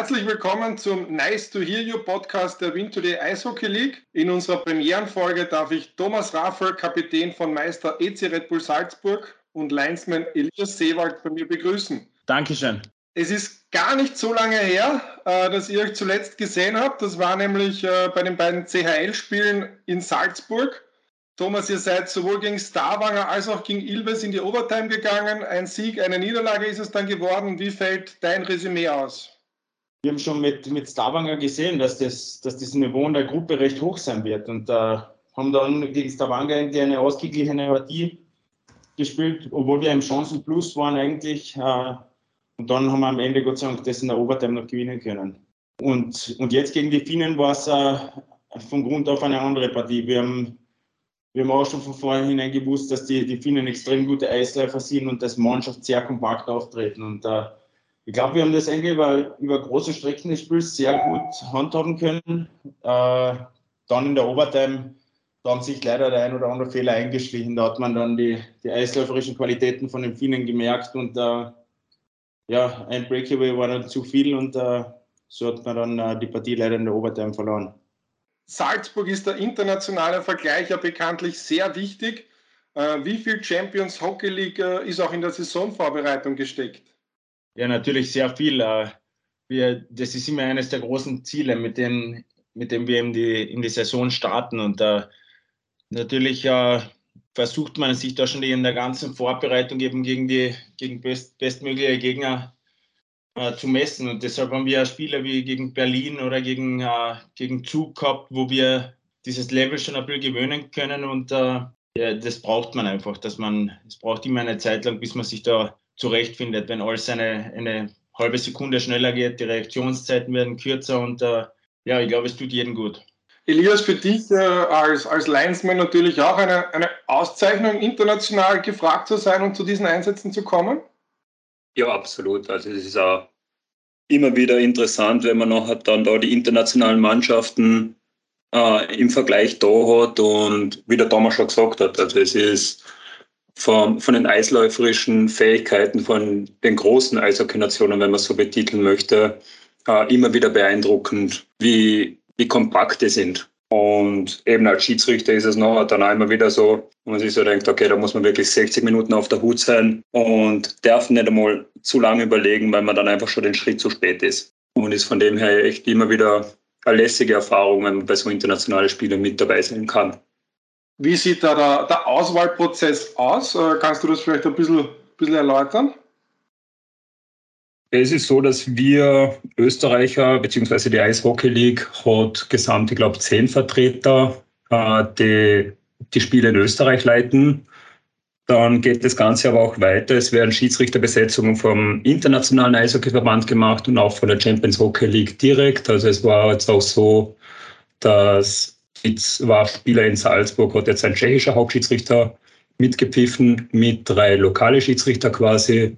Herzlich willkommen zum Nice to Hear You Podcast der Win Today Eishockey League. In unserer Premierenfolge darf ich Thomas Raffel, Kapitän von Meister EC Red Bull Salzburg und Linesman Elias Seewald bei mir begrüßen. Dankeschön. Es ist gar nicht so lange her, äh, dass ihr euch zuletzt gesehen habt. Das war nämlich äh, bei den beiden CHL-Spielen in Salzburg. Thomas, ihr seid sowohl gegen Starwanger als auch gegen Ilves in die Overtime gegangen. Ein Sieg, eine Niederlage ist es dann geworden. Wie fällt dein Resümee aus? Wir haben schon mit, mit Stavanger gesehen, dass das, dass das Niveau in der Gruppe recht hoch sein wird und äh, haben dann gegen Stavanger eigentlich eine ausgeglichene Partie gespielt, obwohl wir im Chancenplus waren eigentlich. Äh, und dann haben wir am Ende Gott sei Dank das in der Overtime noch gewinnen können. Und, und jetzt gegen die Finnen war es äh, von Grund auf eine andere Partie. Wir haben, wir haben auch schon von vornherein gewusst, dass die, die Finnen extrem gute Eisläufer sind und dass Mannschaft sehr kompakt auftreten. Und äh, ich glaube, wir haben das eigentlich über, über große Strecken des Spiels sehr gut handhaben können. Äh, dann in der Overtime, da haben sich leider der ein oder andere Fehler eingeschlichen. Da hat man dann die, die eisläuferischen Qualitäten von den Finnen gemerkt und äh, ja, ein Breakaway war dann zu viel und äh, so hat man dann äh, die Partie leider in der Overtime verloren. Salzburg ist der internationale Vergleich ja bekanntlich sehr wichtig. Äh, wie viel Champions Hockey League äh, ist auch in der Saisonvorbereitung gesteckt? Ja, natürlich sehr viel. Äh, wir, das ist immer eines der großen Ziele, mit dem, mit dem wir in die, in die Saison starten. Und äh, natürlich äh, versucht man sich da schon in der ganzen Vorbereitung eben gegen die gegen best, bestmögliche Gegner äh, zu messen. Und deshalb haben wir Spiele wie gegen Berlin oder gegen, äh, gegen Zug gehabt, wo wir dieses Level schon ein bisschen gewöhnen können. Und äh, ja, das braucht man einfach, dass man, es braucht immer eine Zeit lang, bis man sich da zurechtfindet, wenn alles eine, eine halbe Sekunde schneller geht, die Reaktionszeiten werden kürzer und äh, ja, ich glaube, es tut jedem gut. Elias, für dich äh, als, als Linesman natürlich auch eine, eine Auszeichnung, international gefragt zu sein und zu diesen Einsätzen zu kommen? Ja, absolut. Also es ist auch immer wieder interessant, wenn man nachher dann da die internationalen Mannschaften äh, im Vergleich da hat und wie der Thomas schon gesagt hat, also es ist von, von den eisläuferischen Fähigkeiten von den großen Eishockey-Nationen, wenn man so betiteln möchte, äh, immer wieder beeindruckend, wie, wie kompakt die sind. Und eben als Schiedsrichter ist es noch dann auch immer wieder so, wo man sich so denkt, okay, da muss man wirklich 60 Minuten auf der Hut sein und darf nicht einmal zu lange überlegen, weil man dann einfach schon den Schritt zu spät ist. Und ist von dem her echt immer wieder eine lässige Erfahrung, wenn man bei so internationalen Spielen mit dabei sein kann. Wie sieht da der, der Auswahlprozess aus? Äh, kannst du das vielleicht ein bisschen, bisschen erläutern? Es ist so, dass wir Österreicher bzw. die Eishockey League hat gesamt, ich glaube, zehn Vertreter, äh, die die Spiele in Österreich leiten. Dann geht das Ganze aber auch weiter. Es werden Schiedsrichterbesetzungen vom Internationalen Eishockeyverband gemacht und auch von der Champions Hockey League direkt. Also es war jetzt auch so, dass Jetzt war Spieler in Salzburg, hat jetzt ein tschechischer Hauptschiedsrichter mitgepfiffen, mit drei lokale Schiedsrichter quasi,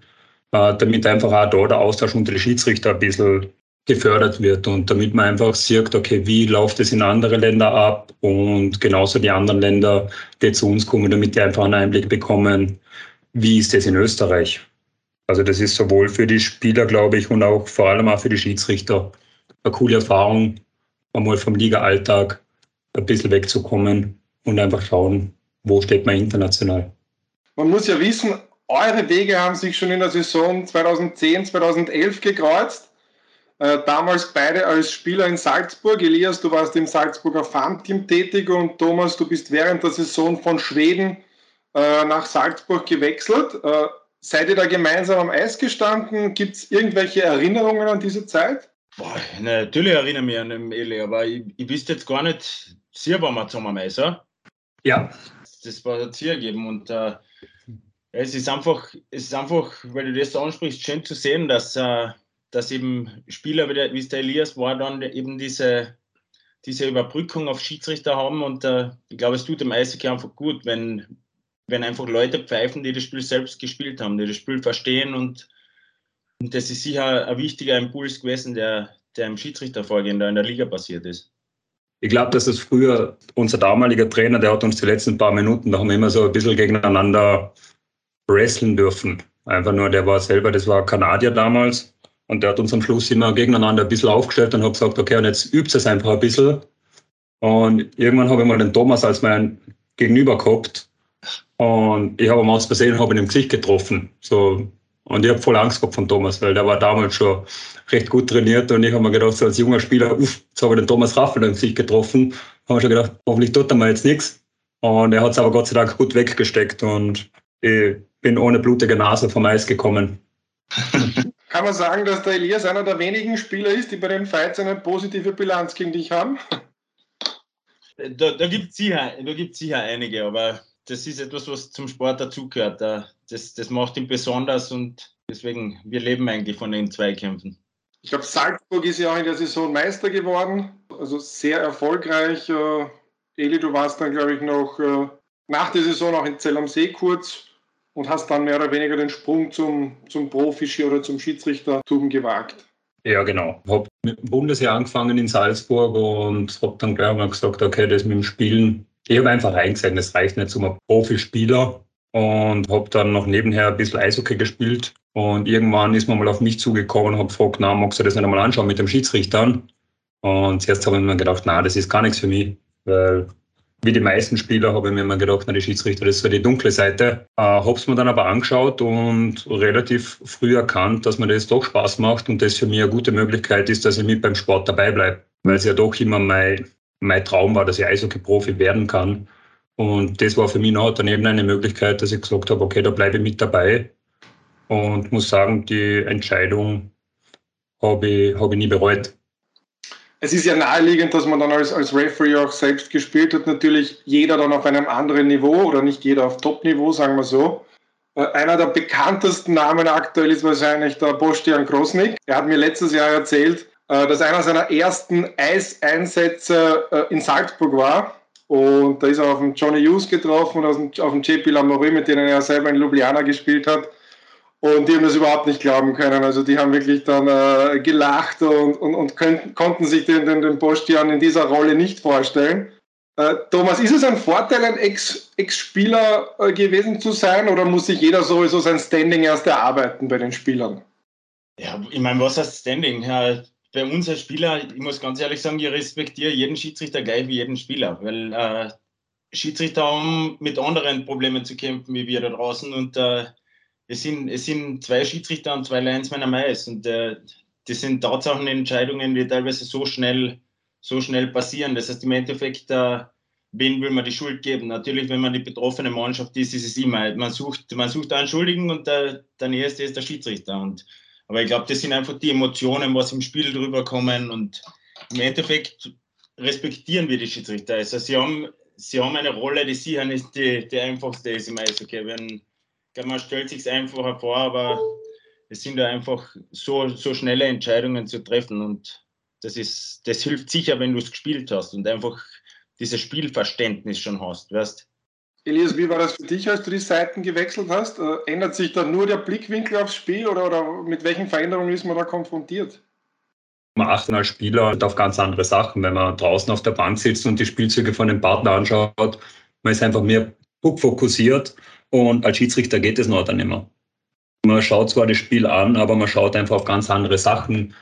äh, damit einfach auch da der Austausch unter den Schiedsrichter ein bisschen gefördert wird und damit man einfach sieht, okay, wie läuft es in anderen Ländern ab und genauso die anderen Länder, die zu uns kommen, damit die einfach einen Einblick bekommen, wie ist es in Österreich. Also das ist sowohl für die Spieler, glaube ich, und auch vor allem auch für die Schiedsrichter eine coole Erfahrung, einmal vom Liga-Alltag ein bisschen wegzukommen und einfach schauen, wo steht man international. Man muss ja wissen, eure Wege haben sich schon in der Saison 2010, 2011 gekreuzt. Äh, damals beide als Spieler in Salzburg. Elias, du warst im Salzburger Farmteam tätig und Thomas, du bist während der Saison von Schweden äh, nach Salzburg gewechselt. Äh, seid ihr da gemeinsam am Eis gestanden? Gibt es irgendwelche Erinnerungen an diese Zeit? Boah, natürlich erinnere ich mich an den Eli, aber ich, ich wüsste jetzt gar nicht, Sie waren wir zusammen, oder? Ja. Das war das Ziel gegeben und äh, es ist einfach, es ist einfach, weil du das so ansprichst, schön zu sehen, dass, äh, dass eben Spieler wie, der, wie es der Elias war, dann eben diese, diese Überbrückung auf Schiedsrichter haben und äh, ich glaube, es tut dem Eishockey einfach gut, wenn, wenn einfach Leute pfeifen, die das Spiel selbst gespielt haben, die das Spiel verstehen und, und das ist sicher ein wichtiger Impuls gewesen, der, der im Schiedsrichtervorgehen da in der Liga passiert ist. Ich glaube, dass es früher unser damaliger Trainer, der hat uns die letzten paar Minuten, da haben wir immer so ein bisschen gegeneinander wrestlen dürfen. Einfach nur, der war selber, das war Kanadier damals Und der hat uns am Schluss immer gegeneinander ein bisschen aufgestellt und habe gesagt, okay, und jetzt übt es einfach ein bisschen. Und irgendwann habe ich mal den Thomas als mein Gegenüber gehabt. Und ich habe ihn aus Versehen habe ihn im Gesicht getroffen. So, und ich habe voll Angst gehabt von Thomas, weil der war damals schon recht gut trainiert. Und ich habe mir gedacht, so als junger Spieler, uff, jetzt habe ich den Thomas Raffel im Gesicht getroffen. Habe schon gedacht, hoffentlich tut er mir jetzt nichts. Und er hat es aber Gott sei Dank gut weggesteckt. Und ich bin ohne blutige Nase vom Eis gekommen. Kann man sagen, dass der Elias einer der wenigen Spieler ist, die bei den Fights eine positive Bilanz gegen dich haben? Da, da gibt es sicher, sicher einige, aber das ist etwas, was zum Sport dazugehört. Das, das macht ihn besonders und deswegen, wir leben eigentlich von den Zweikämpfen. Ich glaube, Salzburg ist ja auch in der Saison Meister geworden, also sehr erfolgreich. Äh, Eli, du warst dann, glaube ich, noch äh, nach der Saison auch in Zell am See kurz und hast dann mehr oder weniger den Sprung zum, zum Profi- oder zum Schiedsrichtertum gewagt. Ja, genau. Ich habe mit dem Bundesjahr angefangen in Salzburg und habe dann gleich mal gesagt, okay, das mit dem Spielen, ich habe einfach reingesehen, das reicht nicht zum Profispieler und habe dann noch nebenher ein bisschen Eishockey gespielt und irgendwann ist man mal auf mich zugekommen und habe gefragt, na, magst du das nicht einmal anschauen mit dem Schiedsrichtern? Und zuerst habe ich mir gedacht, na, das ist gar nichts für mich, weil wie die meisten Spieler habe ich mir immer gedacht, na, die Schiedsrichter, das ist so die dunkle Seite. Äh, habe es mir dann aber angeschaut und relativ früh erkannt, dass mir das doch Spaß macht und das für mich eine gute Möglichkeit ist, dass ich mit beim Sport dabei bleibe. Weil es ja doch immer mein, mein Traum war, dass ich Eishockey-Profi werden kann. Und das war für mich noch daneben eine Möglichkeit, dass ich gesagt habe, okay, da bleibe ich mit dabei. Und muss sagen, die Entscheidung habe ich, hab ich nie bereut es ist ja naheliegend, dass man dann als, als Referee auch selbst gespielt hat. Natürlich jeder dann auf einem anderen Niveau oder nicht jeder auf Top-Niveau, sagen wir so. Äh, einer der bekanntesten Namen aktuell ist wahrscheinlich der Bostian Krosnik. Er hat mir letztes Jahr erzählt, äh, dass einer seiner ersten Eiseinsätze äh, in Salzburg war. Und da ist er auf den Johnny Hughes getroffen und auf den JP Lamoury, mit denen er selber in Ljubljana gespielt hat. Und die haben das überhaupt nicht glauben können. Also die haben wirklich dann äh, gelacht und, und, und können, konnten sich den, den, den Bostian in dieser Rolle nicht vorstellen. Äh, Thomas, ist es ein Vorteil, ein Ex-Spieler Ex äh, gewesen zu sein oder muss sich jeder sowieso sein Standing erst erarbeiten bei den Spielern? Ja, ich meine, was heißt Standing? Ja, bei uns als Spieler, ich muss ganz ehrlich sagen, ich respektiere jeden Schiedsrichter gleich wie jeden Spieler, weil äh, Schiedsrichter haben mit anderen Problemen zu kämpfen wie wir da draußen und äh, es sind, es sind zwei Schiedsrichter und zwei Linesmänner Mais und äh, das sind Tatsachenentscheidungen, die teilweise so schnell, so schnell passieren. Das heißt im Endeffekt, äh, wen will man die Schuld geben? Natürlich, wenn man die betroffene Mannschaft ist, ist es immer, man sucht, man sucht einen Schuldigen und der, der Nächste ist der Schiedsrichter. Und, aber ich glaube, das sind einfach die Emotionen, was im Spiel drüber kommen und im Endeffekt respektieren wir die Schiedsrichter. Also sie haben, sie haben eine Rolle, die sicher nicht die, die einfachste ist im Eishockey. Wenn, man stellt sich einfacher vor, aber es sind ja einfach so, so schnelle Entscheidungen zu treffen und das, ist, das hilft sicher, wenn du es gespielt hast und einfach dieses Spielverständnis schon hast, weißt Elias, wie war das für dich, als du die Seiten gewechselt hast? Äh, ändert sich da nur der Blickwinkel aufs Spiel oder, oder mit welchen Veränderungen ist man da konfrontiert? Man achtet als Spieler auf ganz andere Sachen. Wenn man draußen auf der Bank sitzt und die Spielzüge von dem Partner anschaut, man ist einfach mehr fokussiert und als Schiedsrichter geht es noch dann immer. Man schaut zwar das Spiel an, aber man schaut einfach auf ganz andere Sachen.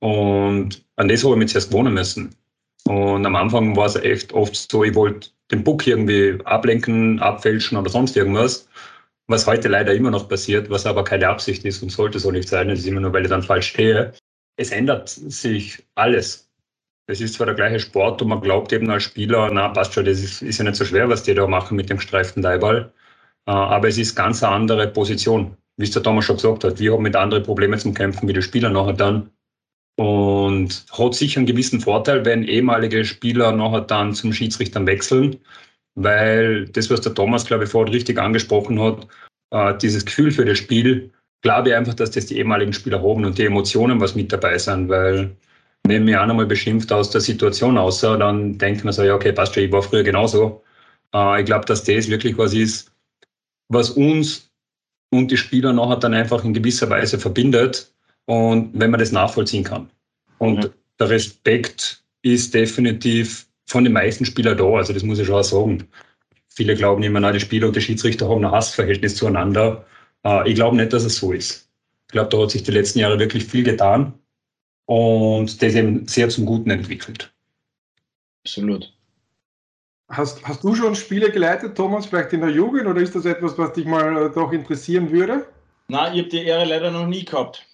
Und an das habe ich mich zuerst gewohnen müssen. Und am Anfang war es echt oft so, ich wollte den Puck irgendwie ablenken, abfälschen oder sonst irgendwas. Was heute leider immer noch passiert, was aber keine Absicht ist und sollte so nicht sein. Es ist immer nur, weil ich dann falsch stehe. Es ändert sich alles. Es ist zwar der gleiche Sport und man glaubt eben als Spieler, na passt schon, das ist, ist ja nicht so schwer, was die da machen mit dem gestreiften Leihball. Äh, aber es ist ganz eine andere Position, wie es der Thomas schon gesagt hat. Wir haben mit anderen Problemen zum Kämpfen wie die Spieler nachher dann. Und hat sicher einen gewissen Vorteil, wenn ehemalige Spieler nachher dann zum Schiedsrichter wechseln, weil das, was der Thomas, glaube ich, vorhin richtig angesprochen hat, äh, dieses Gefühl für das Spiel, glaube ich einfach, dass das die ehemaligen Spieler haben und die Emotionen, was mit dabei sind, weil wenn mir einer mal beschimpft aus der Situation aussah, dann denkt man so, ja, okay, passt schon, ich war früher genauso. Äh, ich glaube, dass das wirklich was ist, was uns und die Spieler nachher dann einfach in gewisser Weise verbindet und wenn man das nachvollziehen kann. Und mhm. der Respekt ist definitiv von den meisten Spielern da, also das muss ich schon auch sagen. Viele glauben immer, na, die Spieler und die Schiedsrichter haben ein Hassverhältnis zueinander. Äh, ich glaube nicht, dass es so ist. Ich glaube, da hat sich die letzten Jahre wirklich viel getan und das eben sehr zum Guten entwickelt. Absolut. Hast, hast du schon Spiele geleitet, Thomas, vielleicht in der Jugend oder ist das etwas, was dich mal äh, doch interessieren würde? Nein, ich habe die Ehre leider noch nie gehabt.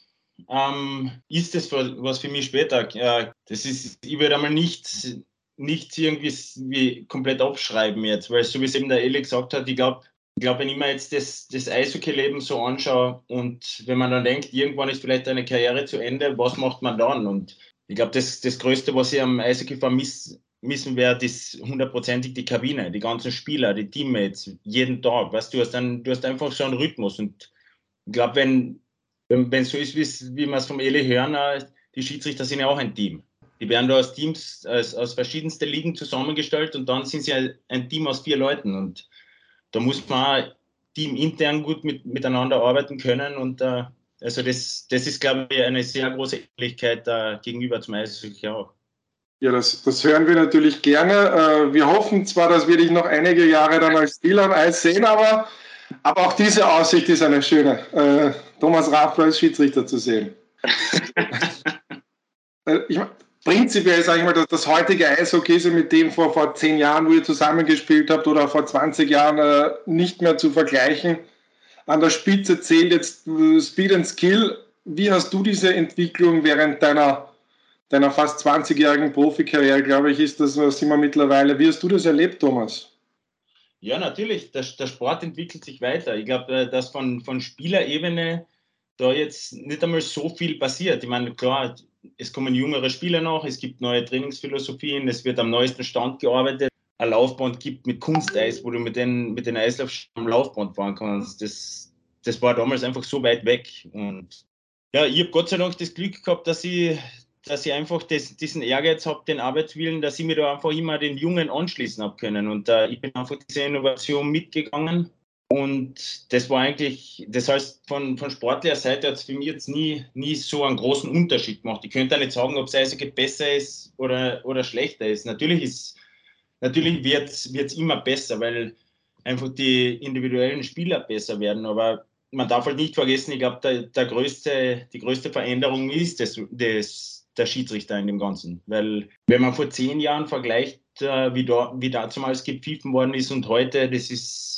Ähm, ist das was für mich später? Äh, das ist, ich würde einmal nicht, nicht irgendwie wie komplett abschreiben jetzt, weil so wie es eben der Eli gesagt hat, ich glaube, ich glaube, wenn ich mir jetzt das, das Eishockey-Leben so anschaue und wenn man dann denkt, irgendwann ist vielleicht eine Karriere zu Ende, was macht man dann? Und ich glaube, das, das Größte, was ich am Eishockey vermissen werde, ist hundertprozentig die Kabine, die ganzen Spieler, die Teammates, jeden Tag. Weißt du, hast dann, du hast einfach so einen Rhythmus. Und ich glaube, wenn, wenn, wenn so ist, wie wir es vom Eli hören, äh, die Schiedsrichter sind ja auch ein Team. Die werden da aus Teams, aus, aus verschiedensten Ligen zusammengestellt und dann sind sie ein Team aus vier Leuten. Und da muss man Team intern gut mit, miteinander arbeiten können und äh, also das, das ist, glaube ich, eine sehr große Ähnlichkeit äh, gegenüber zum Eishockey auch. Ja, das, das hören wir natürlich gerne. Wir hoffen zwar, dass wir dich noch einige Jahre dann als Spieler am Eis sehen, aber, aber auch diese Aussicht ist eine schöne. Äh, Thomas Raffler als Schiedsrichter zu sehen. Äh, ich, prinzipiell, sage ich mal, dass das heutige Eishockey mit dem vor, vor zehn Jahren, wo ihr zusammengespielt habt, oder vor 20 Jahren äh, nicht mehr zu vergleichen. An der Spitze zählt jetzt äh, Speed and Skill. Wie hast du diese Entwicklung während deiner, deiner fast 20-jährigen Profikarriere, glaube ich, ist das, was immer mittlerweile. Wie hast du das erlebt, Thomas? Ja, natürlich. Der, der Sport entwickelt sich weiter. Ich glaube, äh, dass von, von Spielerebene da jetzt nicht einmal so viel passiert. Ich meine, klar, es kommen jüngere Spieler noch, es gibt neue Trainingsphilosophien, es wird am neuesten Stand gearbeitet. Ein Laufband gibt mit Kunsteis, wo du mit den, mit den Eislauf am Laufband fahren kannst. Das, das war damals einfach so weit weg. Und ja, ich habe Gott sei Dank das Glück gehabt, dass ich, dass ich einfach das, diesen Ehrgeiz habe, den Arbeitswillen, dass ich mir da einfach immer den Jungen anschließen habe können. Und äh, ich bin einfach diese Innovation mitgegangen und das war eigentlich, das heißt, von, von sportlicher Seite hat es für mich jetzt nie, nie so einen großen Unterschied gemacht. Ich könnte auch nicht sagen, ob es Eishockey besser ist oder, oder schlechter ist. Natürlich ist, natürlich wird es immer besser, weil einfach die individuellen Spieler besser werden. Aber man darf halt nicht vergessen, ich glaube, der, der größte, die größte Veränderung ist das, das, der Schiedsrichter in dem Ganzen. Weil wenn man vor zehn Jahren vergleicht, äh, wie, da, wie damals gepfiffen worden ist und heute, das ist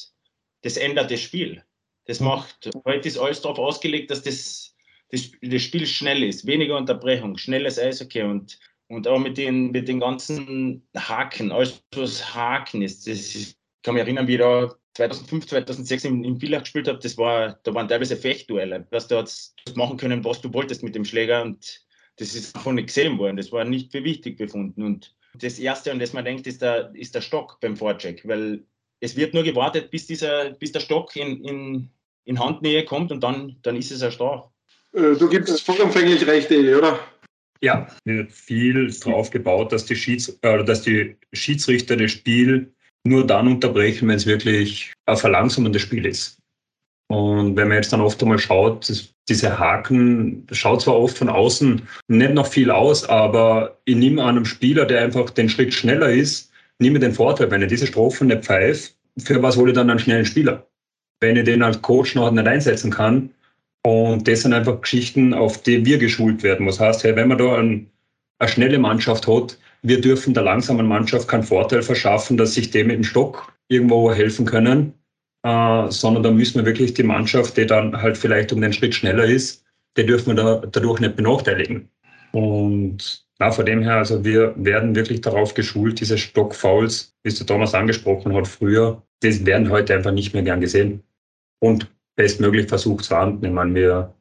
das ändert das Spiel. Das macht, heute ist alles darauf ausgelegt, dass das, das, das Spiel schnell ist, weniger Unterbrechung, schnelles Eishockey und, und auch mit den, mit den ganzen Haken, alles was Haken ist. Das ist, ich kann mich erinnern, wie ich da 2005, 2006 im, im Villach gespielt habe, das war, da waren teilweise Fechtduelle. Was du hast machen können, was du wolltest mit dem Schläger und das ist davon nicht gesehen worden. Das war nicht für wichtig befunden. Und das Erste, an das man denkt, ist der, ist der Stock beim Vorcheck, weil es wird nur gewartet, bis, dieser, bis der Stock in, in, in Handnähe kommt und dann, dann ist es ein Straf. Äh, du gibst vollumfänglich recht, Eli, oder? Ja, wird viel drauf gebaut, dass die, Schieds äh, dass die Schiedsrichter das Spiel nur dann unterbrechen, wenn es wirklich ein verlangsamendes Spiel ist. Und wenn man jetzt dann oft einmal schaut, diese Haken schaut zwar oft von außen nicht noch viel aus, aber ich nehme an einem Spieler, der einfach den Schritt schneller ist, nehme den Vorteil, wenn ich diese Strophen nicht pfeife, für was hole ich dann einen schnellen Spieler? Wenn ich den als Coach noch nicht einsetzen kann. Und das sind einfach Geschichten, auf die wir geschult werden. Was heißt, hey, wenn man da ein, eine schnelle Mannschaft hat, wir dürfen der langsamen Mannschaft keinen Vorteil verschaffen, dass sich dem mit dem Stock irgendwo helfen können, äh, sondern da müssen wir wirklich die Mannschaft, die dann halt vielleicht um den Schritt schneller ist, die dürfen wir da, dadurch nicht benachteiligen. Und na, von dem her, also wir werden wirklich darauf geschult, diese Stockfouls, wie es der Thomas angesprochen hat früher, das werden heute einfach nicht mehr gern gesehen. Und bestmöglich versucht zu ahnden. Ich meine, wir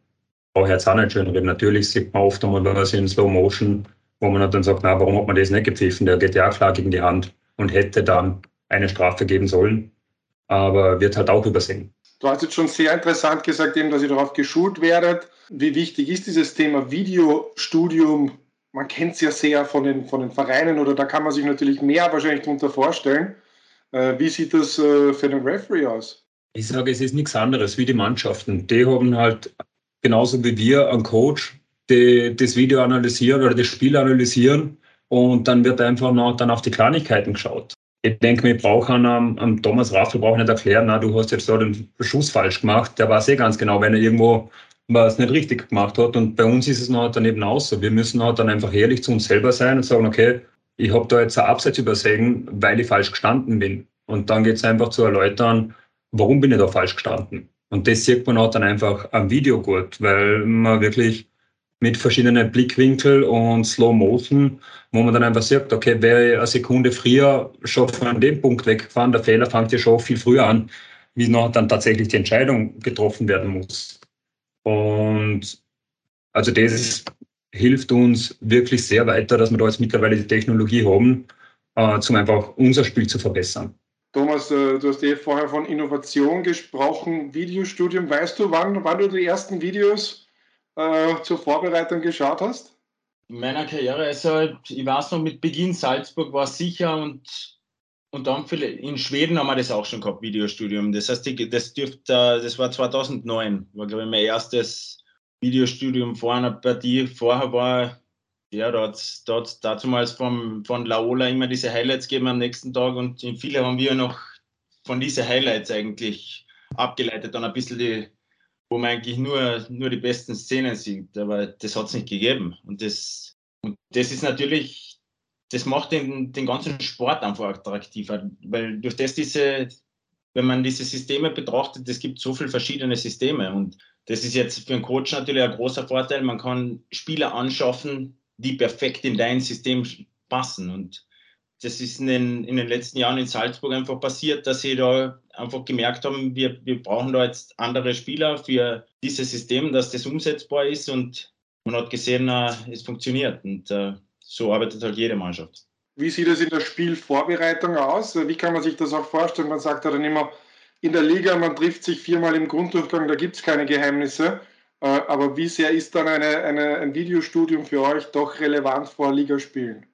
brauchen jetzt auch nicht schön reden. Natürlich sieht man oft einmal was in Slow Motion, wo man dann sagt, na, warum hat man das nicht gepfiffen? Der geht ja klar gegen die Hand und hätte dann eine Strafe geben sollen. Aber wird halt auch übersehen. Du hast jetzt schon sehr interessant gesagt, eben, dass ihr darauf geschult werdet. Wie wichtig ist dieses Thema Videostudium man kennt es ja sehr von den, von den Vereinen oder da kann man sich natürlich mehr wahrscheinlich darunter vorstellen. Äh, wie sieht das äh, für den Referee aus? Ich sage, es ist nichts anderes wie die Mannschaften. Die haben halt genauso wie wir einen Coach, die das Video analysieren oder das Spiel analysieren und dann wird einfach noch dann auf die Kleinigkeiten geschaut. Ich denke, wir brauchen am, am Thomas Raffel brauche nicht erklären, na, du hast jetzt da den Schuss falsch gemacht. Der weiß eh ganz genau, wenn er irgendwo was nicht richtig gemacht hat. Und bei uns ist es noch dann eben auch so. Wir müssen halt dann einfach ehrlich zu uns selber sein und sagen, okay, ich habe da jetzt ein Abseits übersehen, weil ich falsch gestanden bin. Und dann geht es einfach zu erläutern, warum bin ich da falsch gestanden. Und das sieht man auch dann einfach am Video gut, weil man wirklich mit verschiedenen Blickwinkeln und Slow Motion, wo man dann einfach sagt, okay, wäre eine Sekunde früher schon von dem Punkt weggefahren, der Fehler fängt ja schon viel früher an, wie noch dann tatsächlich die Entscheidung getroffen werden muss. Und also das ist, hilft uns wirklich sehr weiter, dass wir da jetzt mittlerweile die Technologie haben, äh, um einfach unser Spiel zu verbessern. Thomas, äh, du hast eh vorher von Innovation gesprochen, Videostudium. Weißt du, wann, wann du die ersten Videos äh, zur Vorbereitung geschaut hast? In meiner Karriere, also ich weiß noch, mit Beginn Salzburg war sicher und, und dann in Schweden haben wir das auch schon gehabt, Videostudium. Das heißt, das dürfte, das war 2009, war glaube ich mein erstes Videostudium vor einer Partie. Vorher war, ja, da hat es damals vom, von Laola immer diese Highlights gegeben am nächsten Tag und viele haben wir noch von diesen Highlights eigentlich abgeleitet, dann ein bisschen die wo man eigentlich nur, nur die besten Szenen sieht, aber das hat es nicht gegeben. Und das, und das ist natürlich, das macht den, den ganzen Sport einfach attraktiver, weil durch das diese, wenn man diese Systeme betrachtet, es gibt so viele verschiedene Systeme und das ist jetzt für einen Coach natürlich ein großer Vorteil. Man kann Spieler anschaffen, die perfekt in dein System passen und das ist in den, in den letzten Jahren in Salzburg einfach passiert, dass sie da einfach gemerkt haben, wir, wir brauchen da jetzt andere Spieler für dieses System, dass das umsetzbar ist und man hat gesehen, äh, es funktioniert und äh, so arbeitet halt jede Mannschaft. Wie sieht es in der Spielvorbereitung aus? Wie kann man sich das auch vorstellen? Man sagt ja dann immer, in der Liga, man trifft sich viermal im Grunddurchgang, da gibt es keine Geheimnisse. Äh, aber wie sehr ist dann eine, eine, ein Videostudium für euch doch relevant vor Ligaspielen?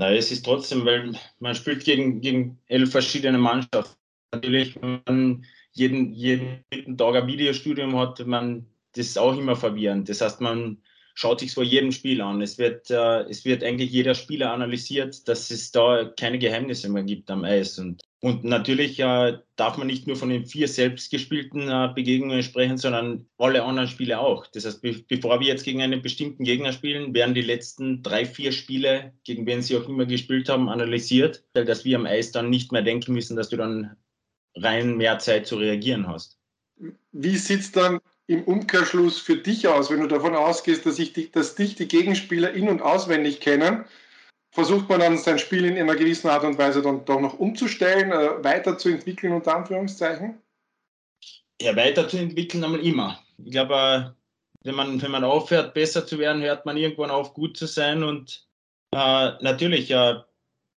Nein, es ist trotzdem, weil man spielt gegen, gegen elf verschiedene Mannschaften. Natürlich, wenn man jeden, jeden Tag ein Videostudium hat, man, das ist auch immer verwirrend. Das heißt, man schaut sich vor jedem Spiel an. Es wird, äh, es wird eigentlich jeder Spieler analysiert, dass es da keine Geheimnisse mehr gibt am Eis. Und und natürlich äh, darf man nicht nur von den vier selbst gespielten äh, Begegnungen sprechen, sondern alle anderen Spiele auch. Das heißt, be bevor wir jetzt gegen einen bestimmten Gegner spielen, werden die letzten drei, vier Spiele, gegen wen sie auch immer gespielt haben, analysiert, dass wir am Eis dann nicht mehr denken müssen, dass du dann rein mehr Zeit zu reagieren hast. Wie sieht es dann im Umkehrschluss für dich aus, wenn du davon ausgehst, dass, ich, dass dich die Gegenspieler in- und auswendig kennen? Versucht man dann sein Spiel in einer gewissen Art und Weise dann doch noch umzustellen, äh, weiterzuentwickeln, unter Anführungszeichen? Ja, weiterzuentwickeln einmal immer. Ich glaube, äh, wenn man, wenn man aufhört, besser zu werden, hört man irgendwann auf, gut zu sein. Und äh, natürlich, äh,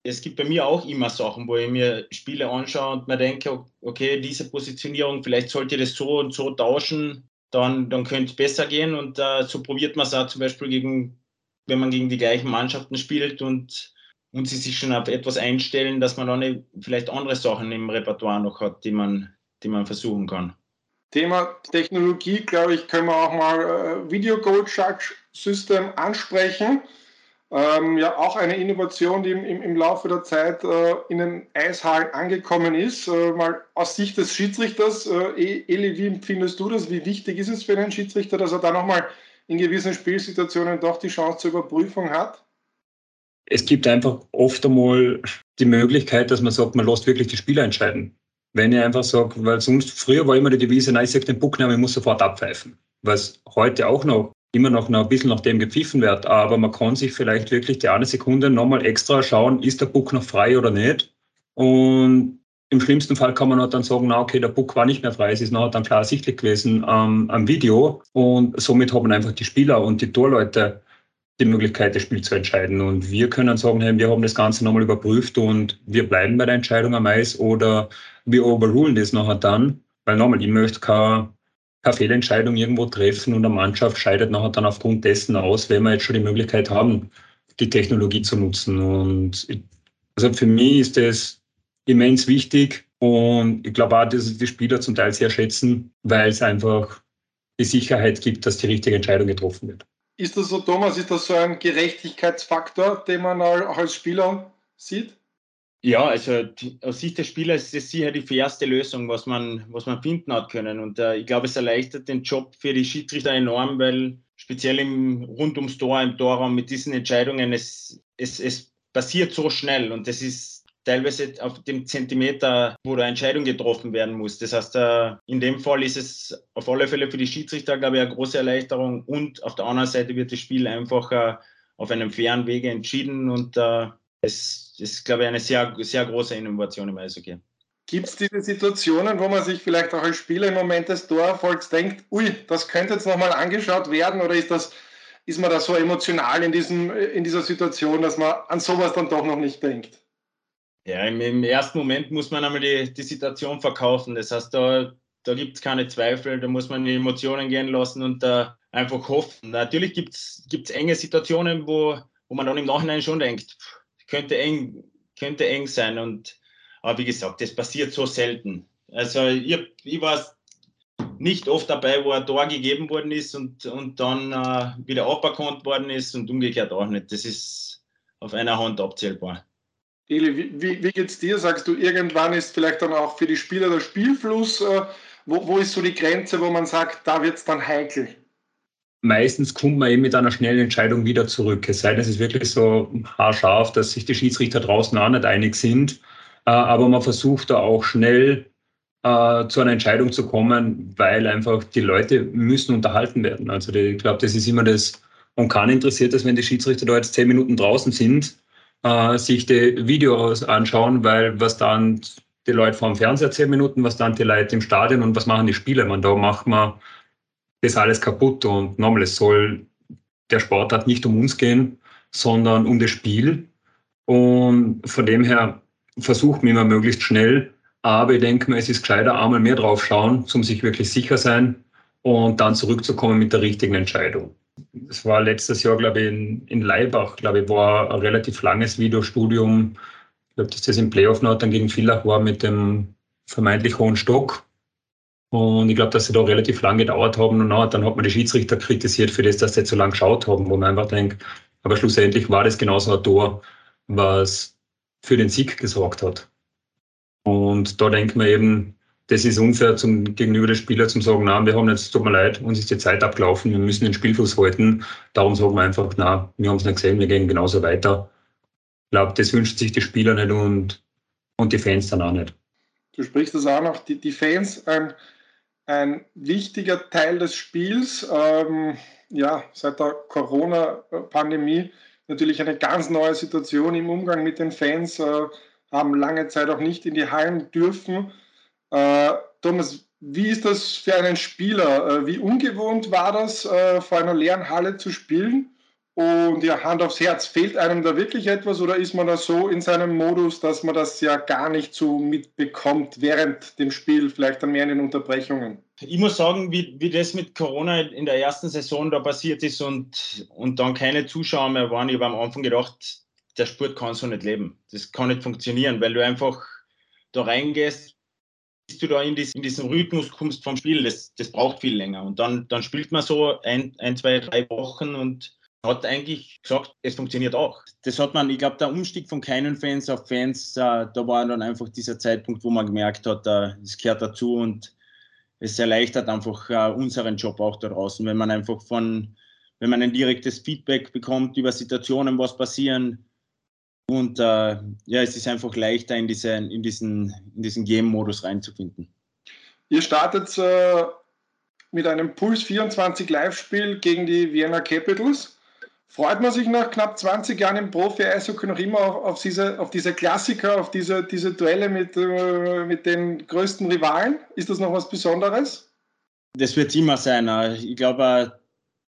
es gibt bei mir auch immer Sachen, wo ich mir Spiele anschaue und mir denke, okay, diese Positionierung, vielleicht sollte das so und so tauschen, dann, dann könnte es besser gehen. Und äh, so probiert man es auch zum Beispiel gegen wenn man gegen die gleichen Mannschaften spielt und, und sie sich schon auf etwas einstellen, dass man dann vielleicht andere Sachen im Repertoire noch hat, die man, die man versuchen kann. Thema Technologie, glaube ich, können wir auch mal äh, Video Goal Charge System ansprechen. Ähm, ja, auch eine Innovation, die im, im, im Laufe der Zeit äh, in den Eishallen angekommen ist. Äh, mal aus Sicht des Schiedsrichters, äh, Eli, wie empfindest du das? Wie wichtig ist es für einen Schiedsrichter, dass er da nochmal in gewissen Spielsituationen doch die Chance zur Überprüfung hat? Es gibt einfach oft einmal die Möglichkeit, dass man sagt, man lässt wirklich die Spieler entscheiden. Wenn ich einfach sage, weil sonst früher war immer die Devise, nein, ich sage den Puck ich muss sofort abpfeifen. Was heute auch noch immer noch ein bisschen nach dem gepfiffen wird, aber man kann sich vielleicht wirklich die eine Sekunde nochmal extra schauen, ist der Puck noch frei oder nicht. Und im schlimmsten Fall kann man dann sagen, na okay, der Puck war nicht mehr frei, es ist nachher dann klar ersichtlich gewesen ähm, am Video und somit haben einfach die Spieler und die Torleute die Möglichkeit, das Spiel zu entscheiden. Und wir können sagen, hey, wir haben das Ganze nochmal überprüft und wir bleiben bei der Entscheidung am Eis oder wir overrulen das nachher dann, weil nochmal, ich möchte keine, keine Fehlentscheidung irgendwo treffen und eine Mannschaft scheidet nachher dann aufgrund dessen aus, wenn wir jetzt schon die Möglichkeit haben, die Technologie zu nutzen. Und also für mich ist das immens wichtig. Und ich glaube auch, dass die Spieler zum Teil sehr schätzen, weil es einfach die Sicherheit gibt, dass die richtige Entscheidung getroffen wird. Ist das so, Thomas, ist das so ein Gerechtigkeitsfaktor, den man auch als Spieler sieht? Ja, also aus Sicht des Spielers ist es sicher die fairste Lösung, was man, was man finden hat können. Und äh, ich glaube, es erleichtert den Job für die Schiedsrichter enorm, weil speziell im, rund ums Tor, im Torraum mit diesen Entscheidungen, es, es, es passiert so schnell und das ist teilweise auf dem Zentimeter, wo da Entscheidung getroffen werden muss. Das heißt, äh, in dem Fall ist es auf alle Fälle für die Schiedsrichter, glaube ich, eine große Erleichterung und auf der anderen Seite wird das Spiel einfach äh, auf einem fairen Wege entschieden und äh, es ist, glaube ich, eine sehr, sehr große Innovation im Eishockey. Gibt es diese Situationen, wo man sich vielleicht auch als Spieler im Moment des Torerfolgs denkt, ui, das könnte jetzt nochmal angeschaut werden oder ist, das, ist man da so emotional in, diesem, in dieser Situation, dass man an sowas dann doch noch nicht denkt? Ja, im, im ersten Moment muss man einmal die, die Situation verkaufen. Das heißt, da, da gibt es keine Zweifel, da muss man die Emotionen gehen lassen und da einfach hoffen. Natürlich gibt es enge Situationen, wo, wo man dann im Nachhinein schon denkt, könnte eng, könnte eng sein. Und, aber wie gesagt, das passiert so selten. Also ich, ich war nicht oft dabei, wo ein Tor gegeben worden ist und, und dann äh, wieder aberkannt worden ist und umgekehrt auch nicht. Das ist auf einer Hand abzählbar. Eli, wie, wie, wie geht es dir? Sagst du, irgendwann ist vielleicht dann auch für die Spieler der Spielfluss, äh, wo, wo ist so die Grenze, wo man sagt, da wird es dann heikel? meistens kommt man eben mit einer schnellen Entscheidung wieder zurück. Es sei denn, es ist wirklich so haarscharf, dass sich die Schiedsrichter draußen auch nicht einig sind. Äh, aber man versucht da auch schnell äh, zu einer Entscheidung zu kommen, weil einfach die Leute müssen unterhalten werden. Also ich glaube, das ist immer das, und keinen interessiert es, wenn die Schiedsrichter da jetzt zehn Minuten draußen sind, äh, sich die Videos anschauen, weil was dann die Leute vor dem Fernseher zehn Minuten, was dann die Leute im Stadion und was machen die Spieler? Man, da macht man das alles kaputt. Und nochmal, es soll der Sportart nicht um uns gehen, sondern um das Spiel. Und von dem her versucht man immer möglichst schnell. Aber ich denke mir, es ist gescheiter, einmal mehr drauf schauen, um sich wirklich sicher sein und dann zurückzukommen mit der richtigen Entscheidung. Das war letztes Jahr, glaube ich, in, in Leibach, glaube ich, war ein relativ langes Videostudium. Ich glaube, dass das im Playoff noch dann gegen Villach war mit dem vermeintlich hohen Stock. Und ich glaube, dass sie da relativ lange gedauert haben. Und dann hat man die Schiedsrichter kritisiert für das, dass sie zu lange geschaut haben, wo man einfach denkt, aber schlussendlich war das genauso ein Tor, was für den Sieg gesorgt hat. Und da denkt man eben, das ist unfair zum, gegenüber des Spielers zum sagen, nein, wir haben jetzt, tut mir leid, uns ist die Zeit abgelaufen, wir müssen den Spielfluss halten. Darum sagen wir einfach, nein, wir haben es nicht gesehen, wir gehen genauso weiter. Ich glaube, das wünscht sich die Spieler nicht und, und die Fans dann auch nicht. Du sprichst das auch noch, die, die Fans, ähm, ein wichtiger Teil des Spiels. Ähm, ja, seit der Corona-Pandemie natürlich eine ganz neue Situation im Umgang mit den Fans, äh, haben lange Zeit auch nicht in die Hallen dürfen. Äh, Thomas, wie ist das für einen Spieler? Äh, wie ungewohnt war das, äh, vor einer leeren Halle zu spielen? Und ja, Hand aufs Herz, fehlt einem da wirklich etwas oder ist man da so in seinem Modus, dass man das ja gar nicht so mitbekommt während dem Spiel, vielleicht dann mehr in den Unterbrechungen? Ich muss sagen, wie, wie das mit Corona in der ersten Saison da passiert ist und, und dann keine Zuschauer mehr waren, ich habe am Anfang gedacht, der Sport kann so nicht leben. Das kann nicht funktionieren, weil du einfach da reingehst, du da in, dies, in diesen Rhythmus kommst vom Spiel, das, das braucht viel länger. Und dann, dann spielt man so ein, ein, zwei, drei Wochen und hat eigentlich gesagt, es funktioniert auch. Das hat man, ich glaube, der Umstieg von keinen Fans auf Fans, äh, da war dann einfach dieser Zeitpunkt, wo man gemerkt hat, äh, es gehört dazu und es erleichtert einfach äh, unseren Job auch da draußen, wenn man einfach von, wenn man ein direktes Feedback bekommt über Situationen, was passieren. Und äh, ja, es ist einfach leichter, in, diese, in diesen, in diesen Game-Modus reinzufinden. Ihr startet äh, mit einem Puls 24 Live-Spiel gegen die Vienna Capitals. Freut man sich nach knapp 20 Jahren im Profi-Eishockey noch immer auf, auf, diese, auf diese Klassiker, auf diese, diese Duelle mit, äh, mit den größten Rivalen? Ist das noch was Besonderes? Das wird immer sein. Ich glaube,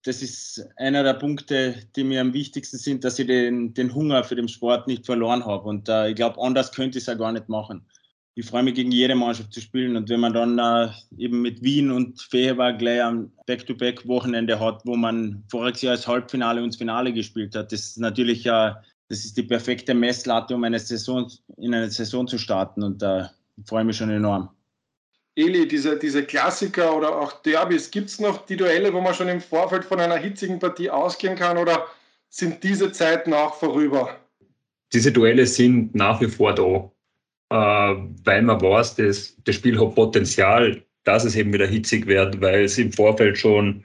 das ist einer der Punkte, die mir am wichtigsten sind, dass ich den, den Hunger für den Sport nicht verloren habe. Und äh, ich glaube, anders könnte ich es ja gar nicht machen ich freue mich gegen jede Mannschaft zu spielen. Und wenn man dann äh, eben mit Wien und Fehewa gleich am Back-to-Back-Wochenende hat, wo man voriges Jahr als Halbfinale und das Finale gespielt hat, das ist natürlich äh, das ist die perfekte Messlatte, um eine Saison, in eine Saison zu starten. Und da äh, freue ich mich schon enorm. Eli, diese, diese Klassiker oder auch Derbys, gibt es noch die Duelle, wo man schon im Vorfeld von einer hitzigen Partie ausgehen kann oder sind diese Zeiten auch vorüber? diese Duelle sind nach wie vor da, äh, weil man weiß, dass das Spiel hat Potenzial, dass es eben wieder hitzig wird, weil es im Vorfeld schon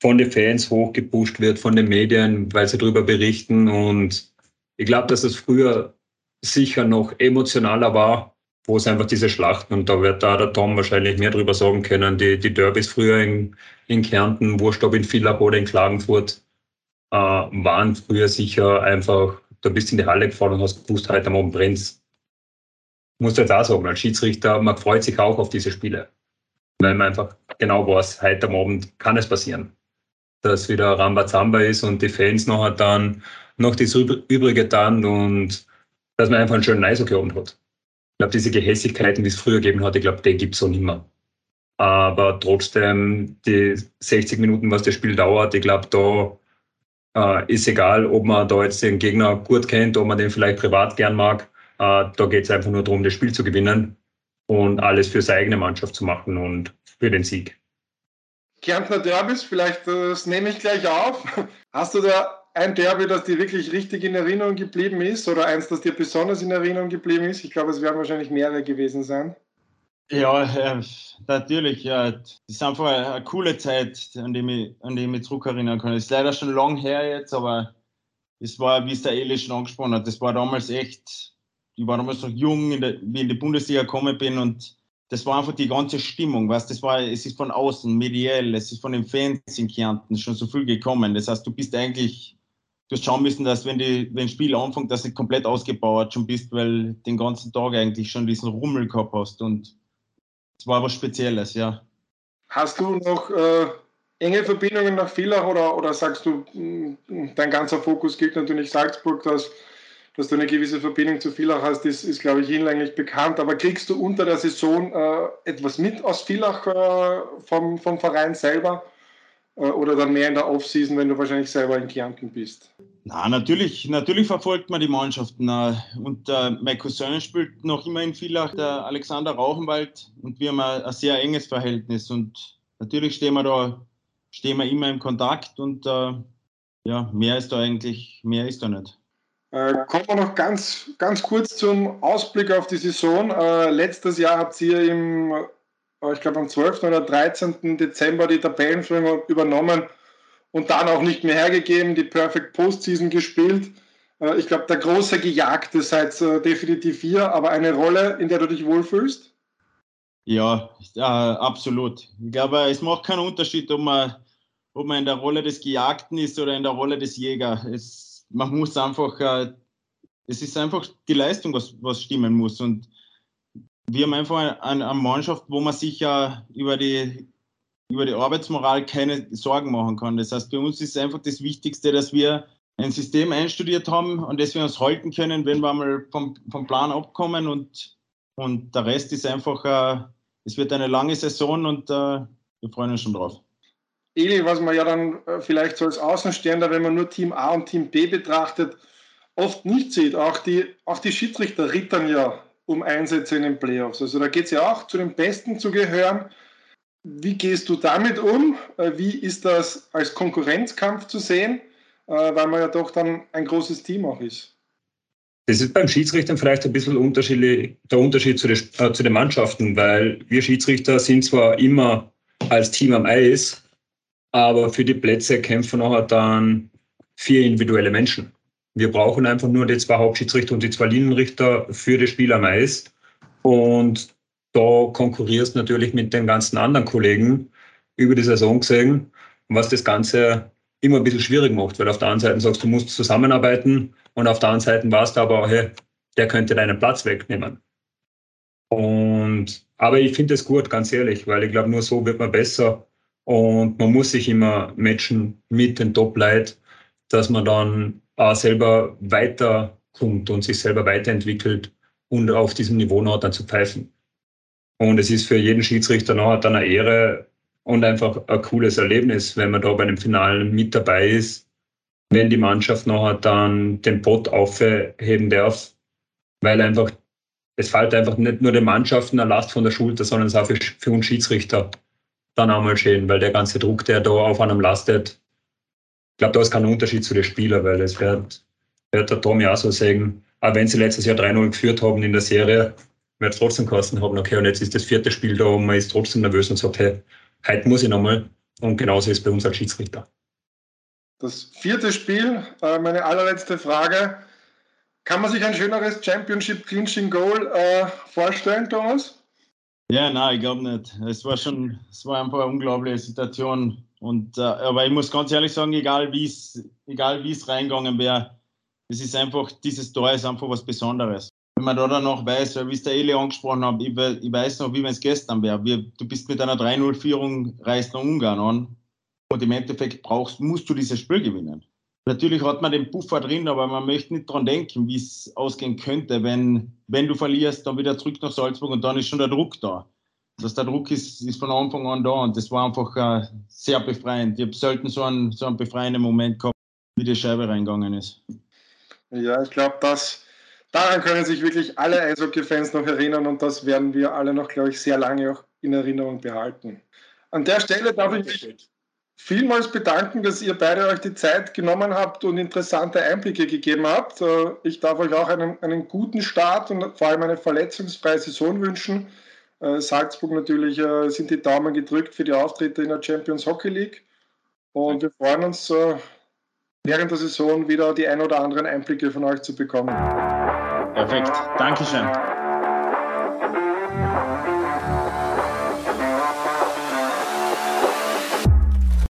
von den Fans hochgepusht wird, von den Medien, weil sie darüber berichten. Und ich glaube, dass es früher sicher noch emotionaler war, wo es einfach diese Schlachten, und da wird da der Tom wahrscheinlich mehr darüber sagen können, die, die Derbys früher in, in Kärnten, wurscht ob in Villach oder in Klagenfurt, äh, waren früher sicher einfach, da bist du in die Halle gefahren und hast gewusst, heute am Abend brennt's. Muss jetzt auch sagen, als Schiedsrichter, man freut sich auch auf diese Spiele. Weil man einfach genau weiß, heute am Abend kann es passieren. Dass wieder Rambazamba ist und die Fans noch dann noch das Übrige dann und dass man einfach einen schönen Eishockey-Abend hat. Ich glaube, diese Gehässigkeiten, die es früher gegeben hat, ich glaube, die gibt es so nicht mehr. Aber trotzdem, die 60 Minuten, was das Spiel dauert, ich glaube, da äh, ist egal, ob man da jetzt den Gegner gut kennt, ob man den vielleicht privat gern mag. Äh, da geht es einfach nur darum, das Spiel zu gewinnen und alles für seine eigene Mannschaft zu machen und für den Sieg. Kärntner Derbys, vielleicht äh, das nehme ich gleich auf. Hast du da ein Derby, das dir wirklich richtig in Erinnerung geblieben ist oder eins, das dir besonders in Erinnerung geblieben ist? Ich glaube, es werden wahrscheinlich mehrere gewesen sein. Ja, äh, natürlich. Ja. Das ist einfach eine, coole Zeit, an die, ich, an die ich mich zurückerinnern kann. Ist leider schon lang her jetzt, aber es war, wie es der Eli schon angesprochen hat, das war damals echt, ich war damals noch jung, in der, wie in die Bundesliga gekommen bin und das war einfach die ganze Stimmung, was das war, es ist von außen, mediell, es ist von den Fans in Kärnten schon so viel gekommen. Das heißt, du bist eigentlich du hast schauen müssen, dass wenn, die, wenn das Spiel anfängt, dass du komplett ausgebaut schon bist, weil den ganzen Tag eigentlich schon diesen Rummel gehabt hast. Und es war was Spezielles, ja. Hast du noch äh, enge Verbindungen nach Villach oder, oder sagst du, mm, dein ganzer Fokus gilt natürlich Salzburg, dass, dass du eine gewisse Verbindung zu Villach hast, ist, ist glaube ich, hinlänglich bekannt. Aber kriegst du unter der Saison äh, etwas mit aus Villach äh, vom, vom Verein selber? Äh, oder dann mehr in der Offseason, wenn du wahrscheinlich selber in Kärnten bist? Na, natürlich, natürlich verfolgt man die Mannschaften. Und äh, mein Cousin spielt noch immer in Villach, der Alexander Rauchenwald, und wir haben ein, ein sehr enges Verhältnis. Und natürlich stehen wir da, stehen wir immer im Kontakt und äh, ja, mehr ist da eigentlich, mehr ist da nicht. Äh, kommen wir noch ganz, ganz kurz zum Ausblick auf die Saison. Äh, letztes Jahr habt ihr im ich glaube am 12. oder 13. Dezember die Tabellenführung übernommen und dann auch nicht mehr hergegeben, die Perfect Postseason gespielt. Äh, ich glaube, der große Gejagte seid äh, definitiv hier, aber eine Rolle, in der du dich wohlfühlst? Ja, äh, absolut. Ich glaube, es macht keinen Unterschied, ob man, ob man in der Rolle des Gejagten ist oder in der Rolle des Jägers. Es, man muss einfach, äh, es ist einfach die Leistung, was, was stimmen muss. Und wir haben einfach eine, Mannschaft, wo man sich ja über die, über die Arbeitsmoral keine Sorgen machen kann. Das heißt, für uns ist einfach das Wichtigste, dass wir ein System einstudiert haben, und das wir uns halten können, wenn wir einmal vom, vom Plan abkommen und, und der Rest ist einfach, äh, es wird eine lange Saison und äh, wir freuen uns schon drauf. Eli, was man ja dann äh, vielleicht so als Außenstehender, wenn man nur Team A und Team B betrachtet, oft nicht sieht. Auch die, auch die Schiedsrichter rittern ja um Einsätze in den Playoffs. Also da geht es ja auch zu den Besten zu gehören. Wie gehst du damit um? Äh, wie ist das als Konkurrenzkampf zu sehen, äh, weil man ja doch dann ein großes Team auch ist? Das ist beim Schiedsrichter vielleicht ein bisschen der Unterschied zu, den, äh, zu den Mannschaften, weil wir Schiedsrichter sind zwar immer als Team am Eis, aber für die Plätze kämpfen nachher dann vier individuelle Menschen. Wir brauchen einfach nur die zwei Hauptschiedsrichter und die zwei Linienrichter für das Spiel am Eis. Und da konkurrierst du natürlich mit den ganzen anderen Kollegen über die Saison gesehen, was das Ganze immer ein bisschen schwierig macht, weil auf der einen Seite sagst du, musst zusammenarbeiten und auf der anderen Seite warst du aber, hey, der könnte deinen Platz wegnehmen. Und, aber ich finde es gut, ganz ehrlich, weil ich glaube, nur so wird man besser und man muss sich immer matchen mit den Top-Leuten, dass man dann äh, selber weiterkommt und sich selber weiterentwickelt und auf diesem Niveau noch dann zu pfeifen. Und es ist für jeden Schiedsrichter noch dann eine Ehre und einfach ein cooles Erlebnis, wenn man da bei dem Finalen mit dabei ist, wenn die Mannschaft noch dann den Pott aufheben darf, weil einfach, es fällt einfach nicht nur den Mannschaften eine Last von der Schulter, sondern es ist auch für, für uns Schiedsrichter dann einmal schön, weil der ganze Druck, der da auf einem lastet, ich glaube, da ist kein Unterschied zu den Spielern, weil es wird, wird der Tom ja auch so sagen, auch wenn sie letztes Jahr 3-0 geführt haben in der Serie, wird es trotzdem kosten haben, okay, und jetzt ist das vierte Spiel da und man ist trotzdem nervös und sagt, hey, heute muss ich nochmal. Und genauso ist es bei uns als Schiedsrichter. Das vierte Spiel, äh, meine allerletzte Frage. Kann man sich ein schöneres Championship Clinching Goal äh, vorstellen, Thomas? Ja, nein, ich glaube nicht. Es war schon, es war einfach eine unglaubliche Situation. Und, äh, aber ich muss ganz ehrlich sagen, egal wie es, egal wie es reingegangen wäre, es ist einfach, dieses Tor ist einfach was Besonderes. Wenn man da dann noch weiß, wie es der Eli angesprochen hat, ich, ich weiß noch, wie wenn es gestern wäre. Du bist mit einer 3-0-Führung, reist nach Ungarn an und im Endeffekt brauchst, musst du dieses Spiel gewinnen. Natürlich hat man den Puffer drin, aber man möchte nicht daran denken, wie es ausgehen könnte, wenn, wenn du verlierst, dann wieder zurück nach Salzburg und dann ist schon der Druck da. Dass der Druck ist, ist von Anfang an da und das war einfach äh, sehr befreiend. Ich habe selten so einen, so einen befreienden Moment gehabt, wie die Scheibe reingegangen ist. Ja, ich glaube, dass daran können sich wirklich alle Eishockey-Fans noch erinnern und das werden wir alle noch, glaube ich, sehr lange auch in Erinnerung behalten. An der Stelle darf ich mich vielmals bedanken, dass ihr beide euch die Zeit genommen habt und interessante Einblicke gegeben habt. Äh, ich darf euch auch einen, einen guten Start und vor allem eine verletzungsfreie Saison wünschen. Äh, Salzburg natürlich äh, sind die Daumen gedrückt für die Auftritte in der Champions Hockey League. Und wir freuen uns, während der Saison wieder die ein oder anderen Einblicke von euch zu bekommen. Perfekt. Dankeschön.